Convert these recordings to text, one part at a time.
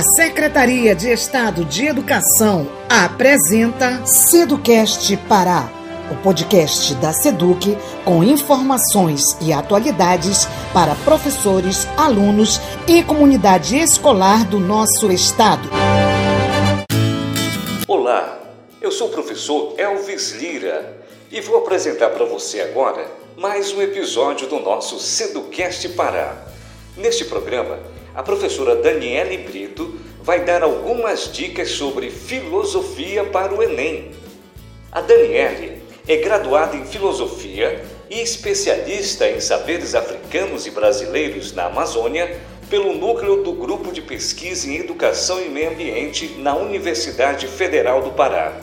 A Secretaria de Estado de Educação apresenta Seducast Pará, o podcast da Seduc com informações e atualidades para professores, alunos e comunidade escolar do nosso estado. Olá, eu sou o professor Elvis Lira e vou apresentar para você agora mais um episódio do nosso Seducast Pará. Neste programa, a professora Daniele Brito vai dar algumas dicas sobre filosofia para o Enem. A Daniele é graduada em filosofia e especialista em saberes africanos e brasileiros na Amazônia pelo núcleo do Grupo de Pesquisa em Educação e Meio Ambiente na Universidade Federal do Pará.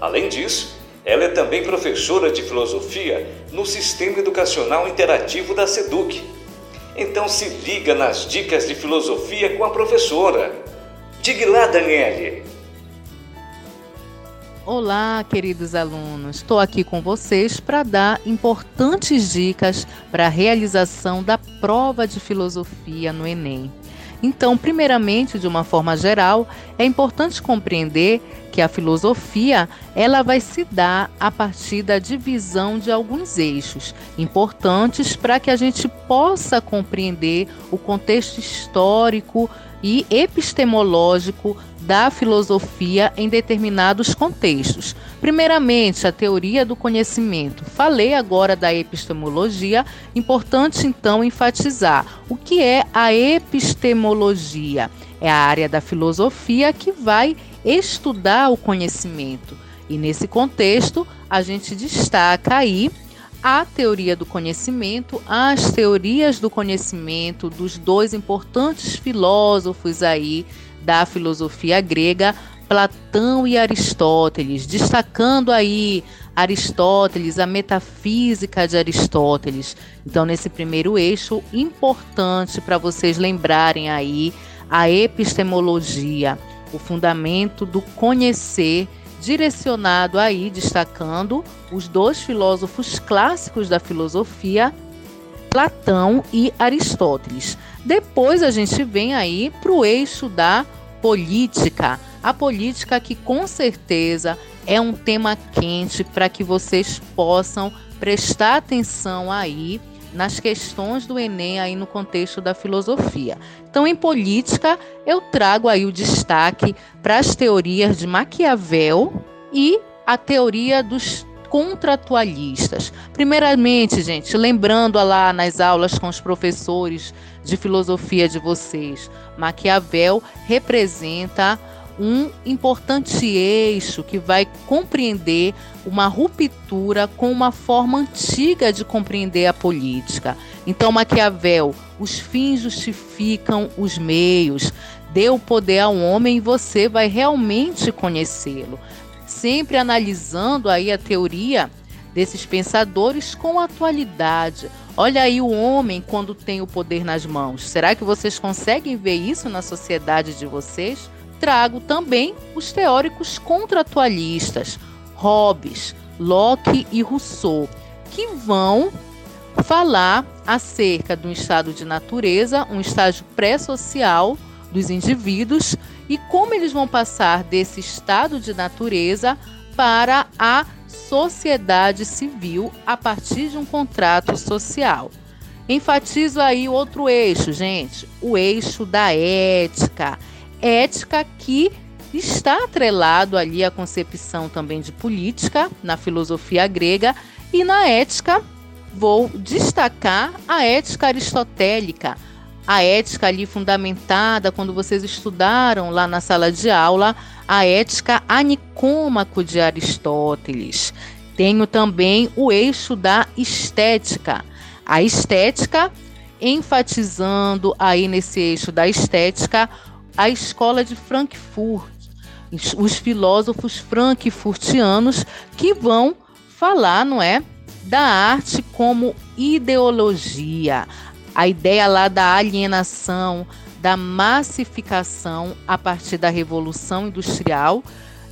Além disso, ela é também professora de filosofia no Sistema Educacional Interativo da SEDUC. Então se liga nas dicas de filosofia com a professora. Diga lá, Daniele. Olá, queridos alunos. Estou aqui com vocês para dar importantes dicas para a realização da prova de filosofia no Enem. Então, primeiramente, de uma forma geral, é importante compreender que a filosofia ela vai se dar a partir da divisão de alguns eixos importantes para que a gente possa compreender o contexto histórico e epistemológico da filosofia em determinados contextos. Primeiramente, a teoria do conhecimento. Falei agora da epistemologia, importante então enfatizar o que é a epistemologia. É a área da filosofia que vai estudar o conhecimento. E nesse contexto, a gente destaca aí a teoria do conhecimento, as teorias do conhecimento dos dois importantes filósofos aí da filosofia grega, Platão e Aristóteles, destacando aí Aristóteles, a metafísica de Aristóteles. Então, nesse primeiro eixo, importante para vocês lembrarem aí a epistemologia, o fundamento do conhecer direcionado aí, destacando os dois filósofos clássicos da filosofia, Platão e Aristóteles. Depois a gente vem aí para o eixo da política. A política que com certeza é um tema quente para que vocês possam prestar atenção aí nas questões do Enem aí no contexto da filosofia. Então, em política, eu trago aí o destaque para as teorias de Maquiavel e a teoria dos contratualistas. Primeiramente, gente, lembrando lá nas aulas com os professores de filosofia de vocês, Maquiavel representa um importante eixo que vai compreender uma ruptura com uma forma antiga de compreender a política. Então, Maquiavel, os fins justificam os meios, dê o poder ao homem e você vai realmente conhecê-lo. Sempre analisando aí a teoria desses pensadores com atualidade. Olha aí o homem quando tem o poder nas mãos. Será que vocês conseguem ver isso na sociedade de vocês? Trago também os teóricos contratualistas, Hobbes, Locke e Rousseau, que vão falar acerca do estado de natureza, um estágio pré-social dos indivíduos e como eles vão passar desse estado de natureza para a sociedade civil a partir de um contrato social. Enfatizo aí outro eixo, gente, o eixo da ética ética que está atrelado ali à concepção também de política na filosofia grega e na ética vou destacar a ética aristotélica, a ética ali fundamentada quando vocês estudaram lá na sala de aula, a ética anicômaco de Aristóteles. Tenho também o eixo da estética. A estética enfatizando aí nesse eixo da estética a escola de Frankfurt, os filósofos frankfurtianos que vão falar, não é, da arte como ideologia, a ideia lá da alienação, da massificação a partir da revolução industrial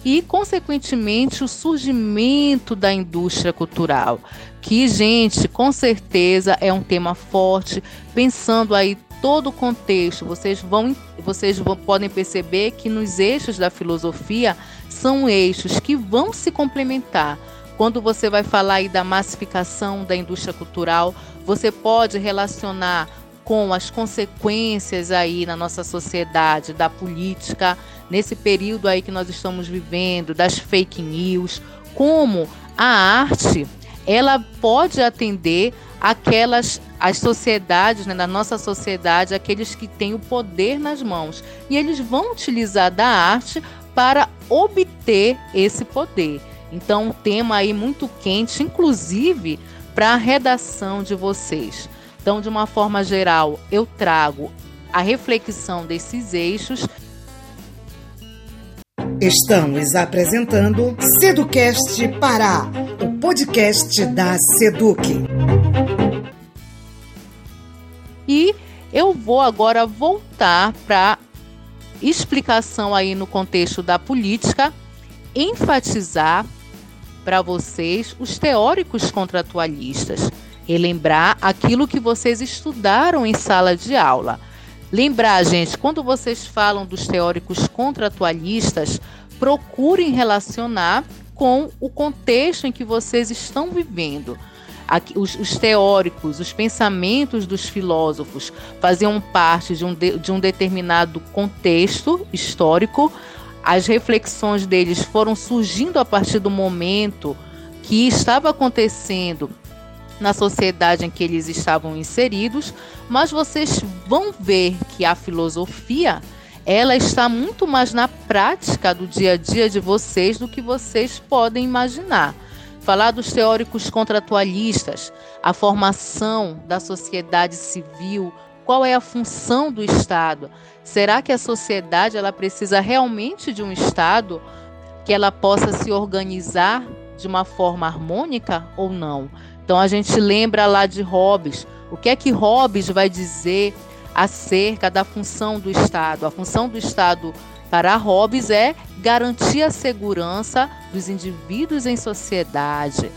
e, consequentemente, o surgimento da indústria cultural, que, gente, com certeza é um tema forte, pensando aí todo o contexto. Vocês vão, vocês vão, podem perceber que nos eixos da filosofia são eixos que vão se complementar. Quando você vai falar aí da massificação da indústria cultural, você pode relacionar com as consequências aí na nossa sociedade da política nesse período aí que nós estamos vivendo, das fake news, como a arte ela pode atender aquelas as sociedades, né, na nossa sociedade, aqueles que têm o poder nas mãos. E eles vão utilizar da arte para obter esse poder. Então, um tema aí muito quente, inclusive para a redação de vocês. Então, de uma forma geral, eu trago a reflexão desses eixos. Estamos apresentando Seducast Pará, o podcast da Seduc. Vou agora voltar para explicação aí no contexto da política, enfatizar para vocês os teóricos contratualistas, relembrar aquilo que vocês estudaram em sala de aula. Lembrar, gente, quando vocês falam dos teóricos contratualistas, procurem relacionar com o contexto em que vocês estão vivendo os, os, teóricos, os pensamentos dos filósofos faziam parte de um, de, de um determinado contexto histórico, as reflexões deles foram surgindo a partir do momento que estava acontecendo na sociedade em que eles estavam inseridos, mas vocês vão ver que a filosofia ela está muito mais na prática do dia a dia de vocês do que vocês podem imaginar falar dos teóricos contratualistas, a formação da sociedade civil, qual é a função do Estado? Será que a sociedade ela precisa realmente de um Estado que ela possa se organizar de uma forma harmônica ou não? Então a gente lembra lá de Hobbes. O que é que Hobbes vai dizer acerca da função do Estado? A função do Estado para Hobbes é garantir a segurança dos indivíduos em sociedade.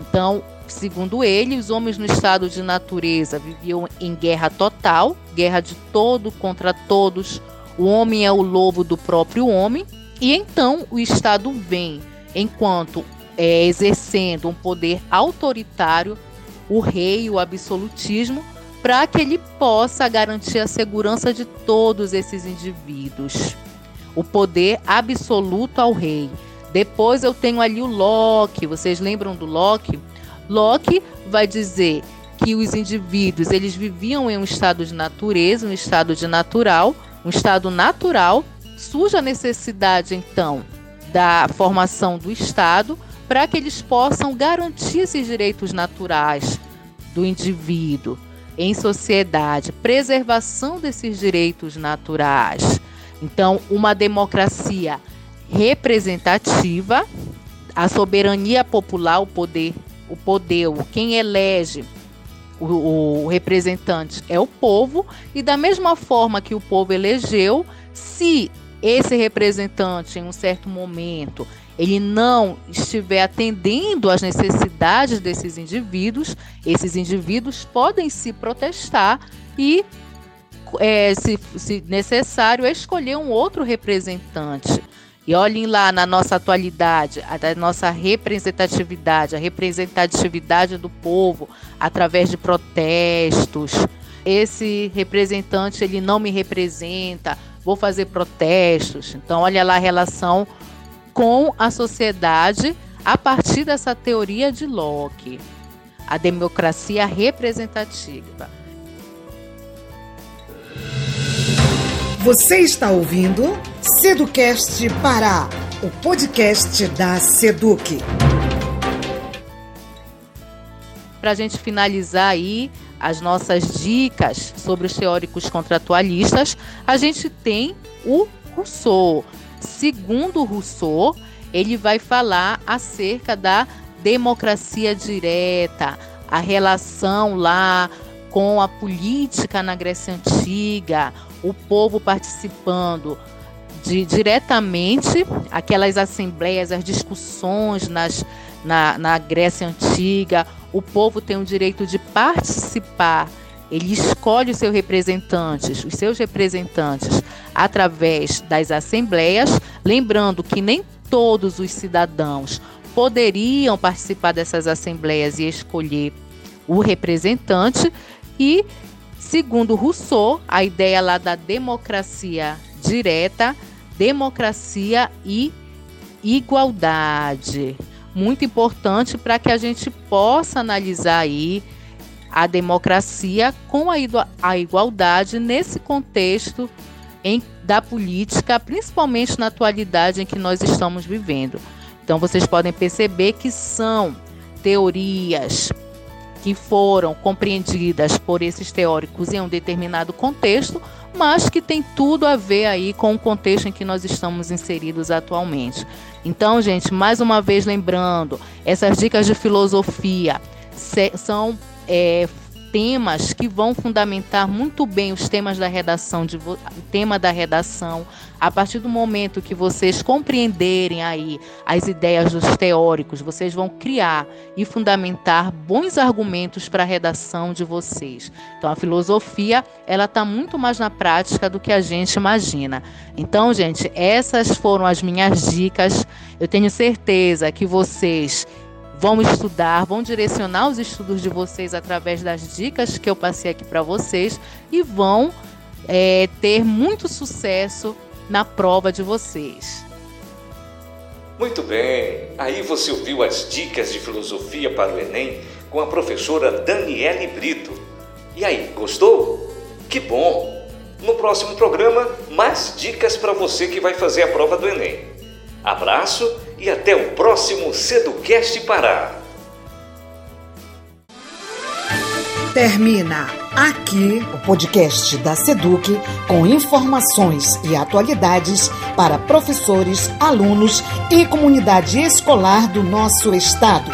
Então, segundo ele, os homens no estado de natureza viviam em guerra total, guerra de todo contra todos. O homem é o lobo do próprio homem, e então o Estado vem, enquanto é, exercendo um poder autoritário, o rei, o absolutismo, para que ele possa garantir a segurança de todos esses indivíduos o poder absoluto ao rei. Depois eu tenho ali o Locke. Vocês lembram do Locke? Locke vai dizer que os indivíduos eles viviam em um estado de natureza, um estado de natural, um estado natural. Surge a necessidade então da formação do Estado para que eles possam garantir esses direitos naturais do indivíduo em sociedade, preservação desses direitos naturais. Então, uma democracia representativa, a soberania popular, o poder, o poder, quem elege o, o, representante é o povo, e da mesma forma que o povo elegeu, se esse representante, em um certo momento, ele não estiver atendendo às necessidades desses indivíduos, esses indivíduos podem se protestar e é, se, se necessário, escolher um outro representante. E olhem lá na nossa atualidade, a nossa representatividade, a representatividade do povo através de protestos. Esse representante ele não me representa, vou fazer protestos. Então olha lá a relação com a sociedade a partir dessa teoria de Locke, a democracia representativa. Você está ouvindo Seducast Pará, o podcast da Seduc. Para a gente finalizar aí as nossas dicas sobre os teóricos contratualistas, a gente tem o Rousseau. Segundo Rousseau, ele vai falar acerca da democracia direta, a relação lá com a política na Grécia Antiga, o povo participando de, diretamente, aquelas assembleias, as discussões nas, na, na Grécia Antiga, o povo tem o direito de participar. Ele escolhe os seus representantes, os seus representantes através das assembleias, lembrando que nem todos os cidadãos poderiam participar dessas assembleias e escolher o representante e segundo Rousseau, a ideia lá da democracia direta, democracia e igualdade. Muito importante para que a gente possa analisar aí a democracia com a, igualdade nesse contexto em, da política, principalmente na atualidade em que nós estamos vivendo. Então vocês podem perceber que são teorias que foram compreendidas por esses teóricos em um determinado contexto, mas que tem tudo a ver aí com o contexto em que nós estamos inseridos atualmente. Então, gente, mais uma vez lembrando, essas dicas de filosofia são é, temas que vão fundamentar muito bem os temas da redação, de, tema da redação, a partir do momento que vocês compreenderem aí as ideias dos teóricos, vocês vão criar e fundamentar bons argumentos para a redação de vocês. Então a filosofia, ela está muito mais na prática do que a gente imagina. Então, gente, essas foram as minhas dicas. Eu tenho certeza que vocês vão estudar, vão direcionar os estudos de vocês através das dicas que eu passei aqui para vocês e vão é, ter muito sucesso na prova de vocês. Muito bem, aí você ouviu as dicas de filosofia para o Enem com a professora Daniele Brito. E aí, gostou? Que bom! No próximo programa, mais dicas para você que vai fazer a prova do Enem. Abraço e até o próximo Seducast Pará. Termina aqui o podcast da Seduc com informações e atualidades para professores, alunos e comunidade escolar do nosso estado.